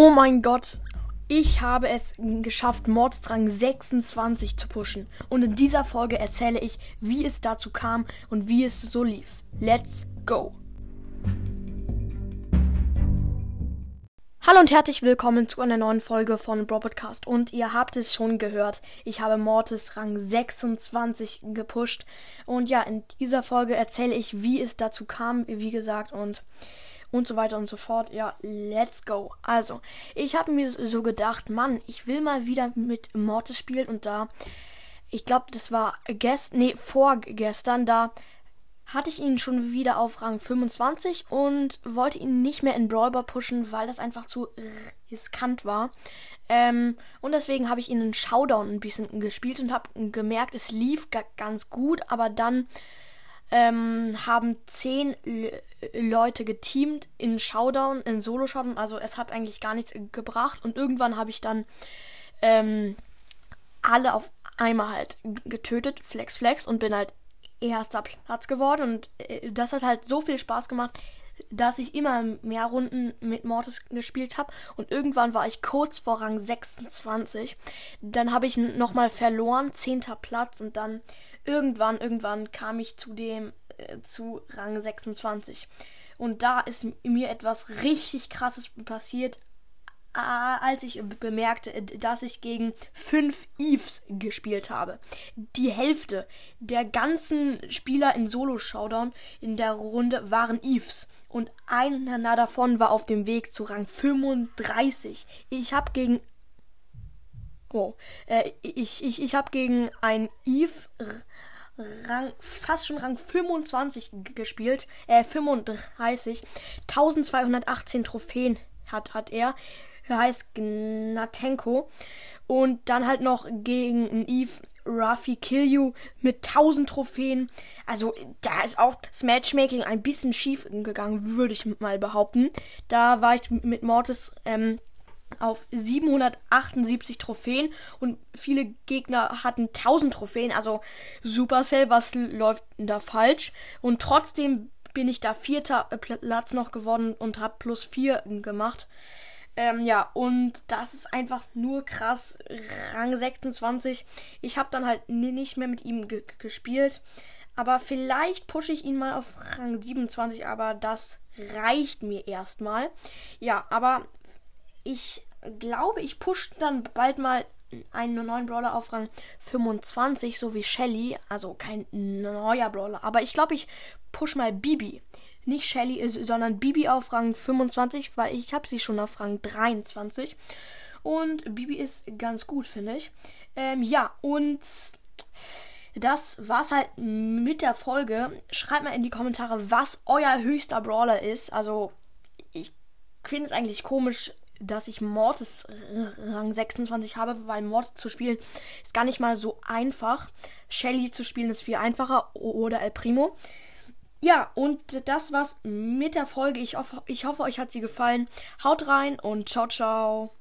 Oh mein Gott. Ich habe es geschafft, Mordsrang 26 zu pushen. Und in dieser Folge erzähle ich, wie es dazu kam und wie es so lief. Let's go! Hallo und herzlich willkommen zu einer neuen Folge von Bro Podcast. Und ihr habt es schon gehört, ich habe Mortis Rang 26 gepusht. Und ja, in dieser Folge erzähle ich, wie es dazu kam, wie gesagt, und und so weiter und so fort. Ja, let's go. Also, ich habe mir so gedacht, Mann, ich will mal wieder mit Mortis spielen und da, ich glaube, das war gestern, nee, vorgestern, da hatte ich ihn schon wieder auf Rang 25 und wollte ihn nicht mehr in Brawler pushen, weil das einfach zu riskant war. Ähm, und deswegen habe ich ihn in Showdown ein bisschen gespielt und habe gemerkt, es lief ganz gut, aber dann ähm, haben zehn Le Leute geteamt in Showdown, in Solo-Showdown. Also es hat eigentlich gar nichts gebracht. Und irgendwann habe ich dann ähm, alle auf einmal halt getötet, Flex Flex, und bin halt erster Platz geworden. Und äh, das hat halt so viel Spaß gemacht, dass ich immer mehr Runden mit Mortis gespielt habe. Und irgendwann war ich kurz vor Rang 26. Dann habe ich nochmal verloren, zehnter Platz. Und dann irgendwann, irgendwann kam ich zu dem, äh, zu Rang 26. Und da ist mir etwas richtig krasses passiert, als ich bemerkte, dass ich gegen fünf Eves gespielt habe. Die Hälfte der ganzen Spieler in Solo-Showdown in der Runde waren Eves. Und einer davon war auf dem Weg zu Rang 35. Ich habe gegen Oh, äh, ich, ich, ich habe gegen ein Eve Rang, fast schon Rang 25 gespielt, äh, 35. 1218 Trophäen hat, hat er. Er heißt Gnatenko. Und dann halt noch gegen Eve Kill You mit 1000 Trophäen. Also da ist auch das Matchmaking ein bisschen schief gegangen, würde ich mal behaupten. Da war ich mit Mortis ähm, auf 778 Trophäen und viele Gegner hatten 1000 Trophäen. Also Supercell, was läuft da falsch? Und trotzdem bin ich da vierter Platz noch geworden und habe plus 4 gemacht. Ähm, ja, und das ist einfach nur krass. Rang 26. Ich habe dann halt nicht mehr mit ihm gespielt. Aber vielleicht pushe ich ihn mal auf Rang 27, aber das reicht mir erstmal. Ja, aber ich glaube, ich pushe dann bald mal einen neuen Brawler auf Rang 25, so wie Shelly. Also kein neuer Brawler. Aber ich glaube, ich push mal Bibi nicht Shelly, sondern Bibi auf Rang 25, weil ich habe sie schon auf Rang 23. Und Bibi ist ganz gut, finde ich. Ähm, ja, und das war's halt mit der Folge. Schreibt mal in die Kommentare, was euer höchster Brawler ist. Also, ich finde es eigentlich komisch, dass ich Mortis Rang 26 habe, weil Mortis zu spielen ist gar nicht mal so einfach. Shelly zu spielen ist viel einfacher oder El Primo. Ja, und das war's mit der Folge. Ich hoffe, ich hoffe, euch hat sie gefallen. Haut rein und ciao, ciao.